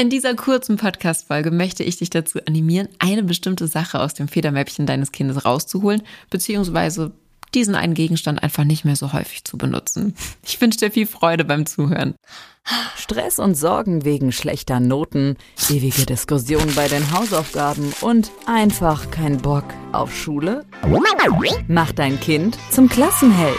In dieser kurzen Podcast-Folge möchte ich dich dazu animieren, eine bestimmte Sache aus dem Federmäppchen deines Kindes rauszuholen, beziehungsweise diesen einen Gegenstand einfach nicht mehr so häufig zu benutzen. Ich wünsche dir viel Freude beim Zuhören. Stress und Sorgen wegen schlechter Noten, ewige Diskussionen bei den Hausaufgaben und einfach kein Bock auf Schule? Mach dein Kind zum Klassenheld.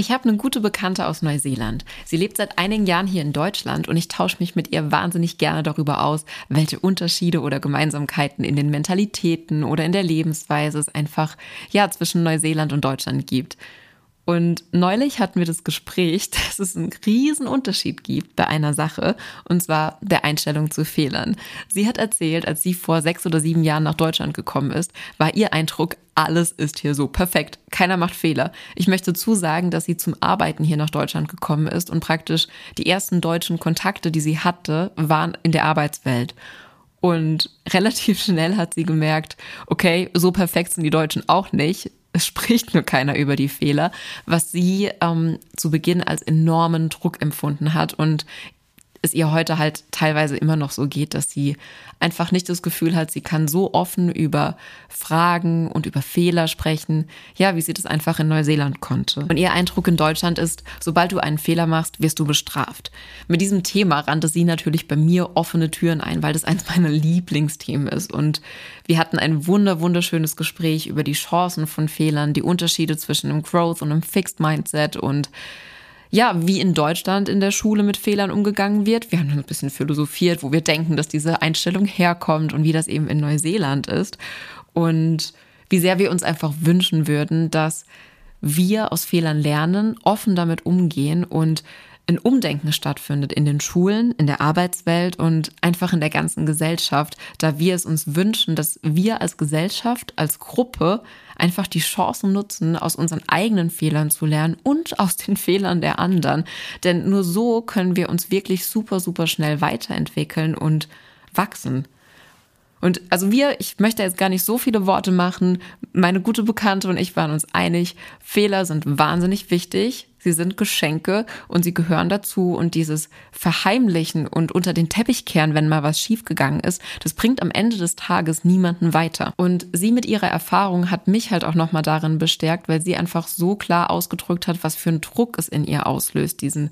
Ich habe eine gute Bekannte aus Neuseeland. Sie lebt seit einigen Jahren hier in Deutschland und ich tausche mich mit ihr wahnsinnig gerne darüber aus, welche Unterschiede oder Gemeinsamkeiten in den Mentalitäten oder in der Lebensweise es einfach ja zwischen Neuseeland und Deutschland gibt. Und neulich hatten wir das Gespräch, dass es einen riesen Unterschied gibt bei einer Sache, und zwar der Einstellung zu Fehlern. Sie hat erzählt, als sie vor sechs oder sieben Jahren nach Deutschland gekommen ist, war ihr Eindruck, alles ist hier so perfekt. Keiner macht Fehler. Ich möchte zusagen, dass sie zum Arbeiten hier nach Deutschland gekommen ist und praktisch die ersten deutschen Kontakte, die sie hatte, waren in der Arbeitswelt. Und relativ schnell hat sie gemerkt, okay, so perfekt sind die Deutschen auch nicht es spricht nur keiner über die Fehler, was sie ähm, zu Beginn als enormen Druck empfunden hat. Und es ihr heute halt teilweise immer noch so geht, dass sie einfach nicht das Gefühl hat, sie kann so offen über Fragen und über Fehler sprechen, ja, wie sie das einfach in Neuseeland konnte. Und ihr Eindruck in Deutschland ist, sobald du einen Fehler machst, wirst du bestraft. Mit diesem Thema rannte sie natürlich bei mir offene Türen ein, weil das eins meiner Lieblingsthemen ist. Und wir hatten ein wunder, wunderschönes Gespräch über die Chancen von Fehlern, die Unterschiede zwischen einem Growth und einem Fixed Mindset und ja, wie in Deutschland in der Schule mit Fehlern umgegangen wird. Wir haben ein bisschen philosophiert, wo wir denken, dass diese Einstellung herkommt und wie das eben in Neuseeland ist. Und wie sehr wir uns einfach wünschen würden, dass wir aus Fehlern lernen, offen damit umgehen und ein Umdenken stattfindet in den Schulen, in der Arbeitswelt und einfach in der ganzen Gesellschaft, da wir es uns wünschen, dass wir als Gesellschaft, als Gruppe einfach die Chancen nutzen, aus unseren eigenen Fehlern zu lernen und aus den Fehlern der anderen. Denn nur so können wir uns wirklich super, super schnell weiterentwickeln und wachsen. Und also wir, ich möchte jetzt gar nicht so viele Worte machen. Meine gute Bekannte und ich waren uns einig, Fehler sind wahnsinnig wichtig sie sind Geschenke und sie gehören dazu und dieses Verheimlichen und unter den Teppich kehren, wenn mal was schiefgegangen ist, das bringt am Ende des Tages niemanden weiter. Und sie mit ihrer Erfahrung hat mich halt auch nochmal darin bestärkt, weil sie einfach so klar ausgedrückt hat, was für ein Druck es in ihr auslöst, diesen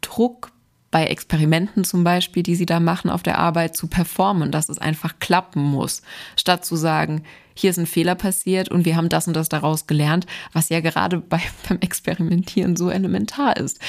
Druck bei Experimenten zum Beispiel, die sie da machen auf der Arbeit, zu performen, dass es einfach klappen muss, statt zu sagen, hier ist ein Fehler passiert und wir haben das und das daraus gelernt, was ja gerade bei, beim Experimentieren so elementar ist.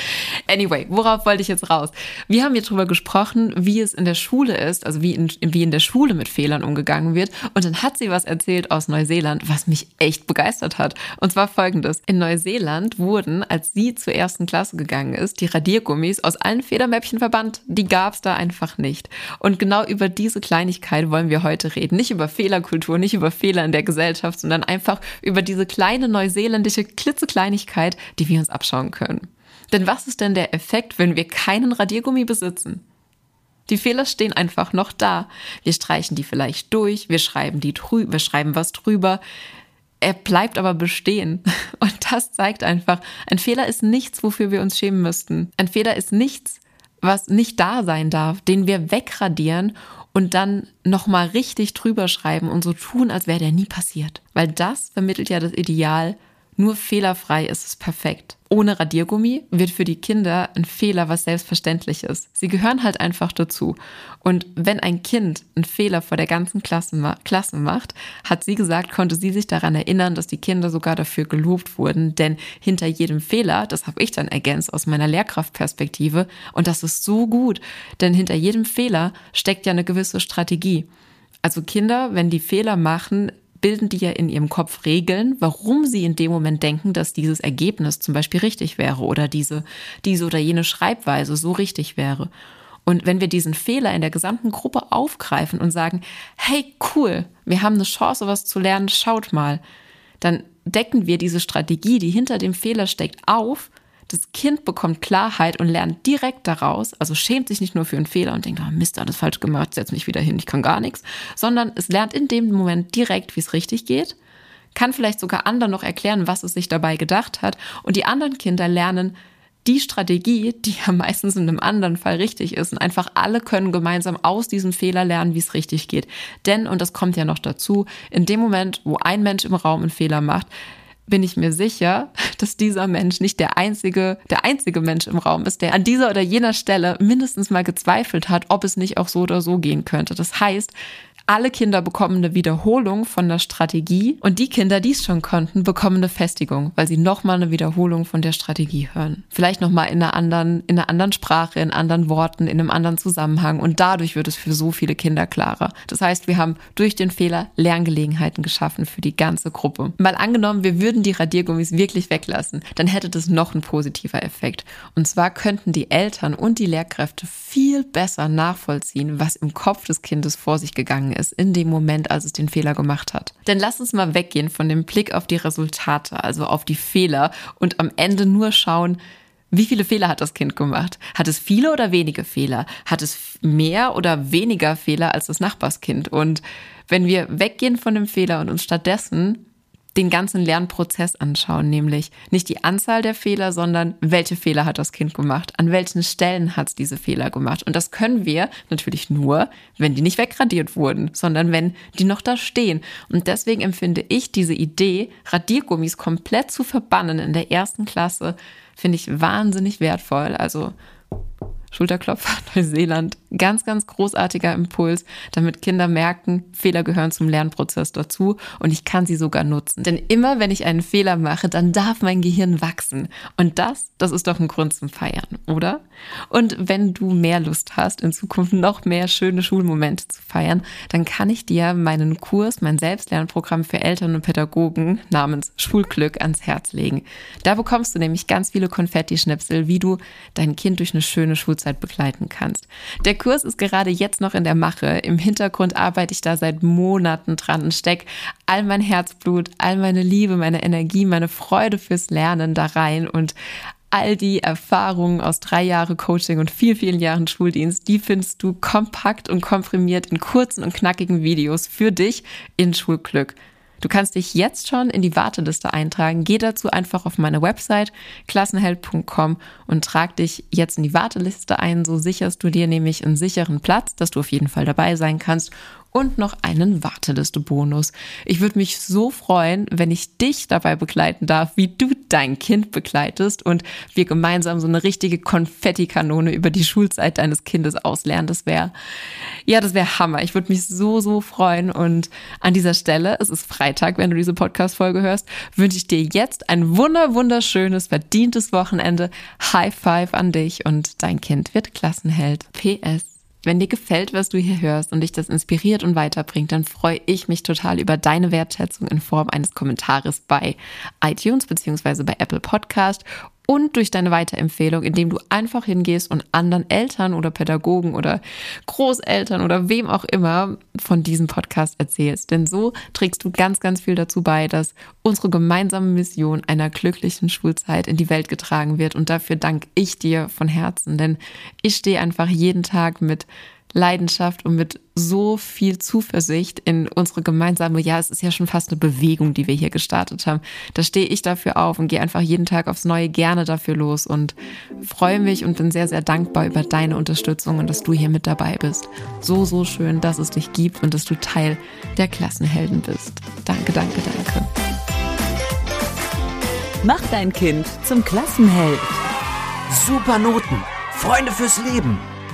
Anyway, worauf wollte ich jetzt raus? Wir haben hier drüber gesprochen, wie es in der Schule ist, also wie in, wie in der Schule mit Fehlern umgegangen wird. Und dann hat sie was erzählt aus Neuseeland, was mich echt begeistert hat. Und zwar folgendes. In Neuseeland wurden, als sie zur ersten Klasse gegangen ist, die Radiergummis aus allen Federmäppchen verbannt. Die gab es da einfach nicht. Und genau über diese Kleinigkeit wollen wir heute reden. Nicht über Fehlerkultur, nicht über Fehler In der Gesellschaft, sondern einfach über diese kleine neuseeländische klitzekleinigkeit, die wir uns abschauen können. Denn was ist denn der Effekt, wenn wir keinen Radiergummi besitzen? Die Fehler stehen einfach noch da. Wir streichen die vielleicht durch, wir schreiben die drü wir schreiben was drüber. Er bleibt aber bestehen. Und das zeigt einfach, ein Fehler ist nichts, wofür wir uns schämen müssten. Ein Fehler ist nichts, was nicht da sein darf, den wir wegradieren und dann nochmal richtig drüber schreiben und so tun, als wäre der nie passiert. Weil das vermittelt ja das Ideal, nur fehlerfrei ist es perfekt. Ohne Radiergummi wird für die Kinder ein Fehler was selbstverständlich ist. Sie gehören halt einfach dazu. Und wenn ein Kind einen Fehler vor der ganzen Klasse, Klasse macht, hat sie gesagt, konnte sie sich daran erinnern, dass die Kinder sogar dafür gelobt wurden. Denn hinter jedem Fehler, das habe ich dann ergänzt aus meiner Lehrkraftperspektive, und das ist so gut, denn hinter jedem Fehler steckt ja eine gewisse Strategie. Also Kinder, wenn die Fehler machen, bilden die ja in ihrem Kopf Regeln, warum sie in dem Moment denken, dass dieses Ergebnis zum Beispiel richtig wäre oder diese, diese oder jene Schreibweise so richtig wäre. Und wenn wir diesen Fehler in der gesamten Gruppe aufgreifen und sagen, hey, cool, wir haben eine Chance, was zu lernen, schaut mal, dann decken wir diese Strategie, die hinter dem Fehler steckt, auf. Das Kind bekommt Klarheit und lernt direkt daraus, also schämt sich nicht nur für einen Fehler und denkt, oh Mist, alles falsch gemacht, setz mich wieder hin, ich kann gar nichts, sondern es lernt in dem Moment direkt, wie es richtig geht, kann vielleicht sogar anderen noch erklären, was es sich dabei gedacht hat und die anderen Kinder lernen, die Strategie, die ja meistens in einem anderen Fall richtig ist. Und einfach alle können gemeinsam aus diesem Fehler lernen, wie es richtig geht. Denn, und das kommt ja noch dazu, in dem Moment, wo ein Mensch im Raum einen Fehler macht, bin ich mir sicher, dass dieser Mensch nicht der einzige, der einzige Mensch im Raum ist, der an dieser oder jener Stelle mindestens mal gezweifelt hat, ob es nicht auch so oder so gehen könnte. Das heißt, alle Kinder bekommen eine Wiederholung von der Strategie und die Kinder, die es schon konnten, bekommen eine Festigung, weil sie nochmal eine Wiederholung von der Strategie hören. Vielleicht nochmal in einer anderen, in einer anderen Sprache, in anderen Worten, in einem anderen Zusammenhang und dadurch wird es für so viele Kinder klarer. Das heißt, wir haben durch den Fehler Lerngelegenheiten geschaffen für die ganze Gruppe. Mal angenommen, wir würden die Radiergummis wirklich weglassen, dann hätte das noch ein positiver Effekt. Und zwar könnten die Eltern und die Lehrkräfte viel besser nachvollziehen, was im Kopf des Kindes vor sich gegangen ist ist in dem Moment, als es den Fehler gemacht hat. Denn lass uns mal weggehen von dem Blick auf die Resultate, also auf die Fehler und am Ende nur schauen, wie viele Fehler hat das Kind gemacht? Hat es viele oder wenige Fehler? Hat es mehr oder weniger Fehler als das Nachbarskind? Und wenn wir weggehen von dem Fehler und uns stattdessen den ganzen Lernprozess anschauen, nämlich nicht die Anzahl der Fehler, sondern welche Fehler hat das Kind gemacht, an welchen Stellen hat es diese Fehler gemacht. Und das können wir natürlich nur, wenn die nicht wegradiert wurden, sondern wenn die noch da stehen. Und deswegen empfinde ich diese Idee, Radiergummis komplett zu verbannen in der ersten Klasse, finde ich wahnsinnig wertvoll. Also Schulterklopfer, Neuseeland. Ganz, ganz großartiger Impuls, damit Kinder merken, Fehler gehören zum Lernprozess dazu und ich kann sie sogar nutzen. Denn immer, wenn ich einen Fehler mache, dann darf mein Gehirn wachsen. Und das, das ist doch ein Grund zum Feiern, oder? Und wenn du mehr Lust hast, in Zukunft noch mehr schöne Schulmomente zu feiern, dann kann ich dir meinen Kurs, mein Selbstlernprogramm für Eltern und Pädagogen namens Schulglück ans Herz legen. Da bekommst du nämlich ganz viele Konfetti-Schnipsel, wie du dein Kind durch eine schöne Schulzeit Schulzeit begleiten kannst. Der Kurs ist gerade jetzt noch in der Mache. Im Hintergrund arbeite ich da seit Monaten dran und stecke all mein Herzblut, all meine Liebe, meine Energie, meine Freude fürs Lernen da rein und all die Erfahrungen aus drei Jahren Coaching und vielen, vielen Jahren Schuldienst, die findest du kompakt und komprimiert in kurzen und knackigen Videos für dich in Schulglück. Du kannst dich jetzt schon in die Warteliste eintragen. Geh dazu einfach auf meine Website klassenheld.com und trag dich jetzt in die Warteliste ein. So sicherst du dir nämlich einen sicheren Platz, dass du auf jeden Fall dabei sein kannst und noch einen Warteliste-Bonus. Ich würde mich so freuen, wenn ich dich dabei begleiten darf, wie du dein Kind begleitest und wir gemeinsam so eine richtige Konfettikanone über die Schulzeit deines Kindes auslernen. Das wäre, ja, das wäre Hammer. Ich würde mich so, so freuen. Und an dieser Stelle, es ist Freitag, wenn du diese Podcast-Folge hörst, wünsche ich dir jetzt ein wunder, wunderschönes, verdientes Wochenende. High Five an dich und dein Kind wird Klassenheld. PS. Wenn dir gefällt, was du hier hörst und dich das inspiriert und weiterbringt, dann freue ich mich total über deine Wertschätzung in Form eines Kommentares bei iTunes beziehungsweise bei Apple Podcast und durch deine Weiterempfehlung, indem du einfach hingehst und anderen Eltern oder Pädagogen oder Großeltern oder wem auch immer von diesem Podcast erzählst. Denn so trägst du ganz, ganz viel dazu bei, dass unsere gemeinsame Mission einer glücklichen Schulzeit in die Welt getragen wird. Und dafür danke ich dir von Herzen, denn ich stehe einfach jeden Tag mit Leidenschaft und mit so viel Zuversicht in unsere gemeinsame, ja, es ist ja schon fast eine Bewegung, die wir hier gestartet haben. Da stehe ich dafür auf und gehe einfach jeden Tag aufs Neue gerne dafür los und freue mich und bin sehr, sehr dankbar über deine Unterstützung und dass du hier mit dabei bist. So, so schön, dass es dich gibt und dass du Teil der Klassenhelden bist. Danke, danke, danke. Mach dein Kind zum Klassenheld. Super Noten. Freunde fürs Leben.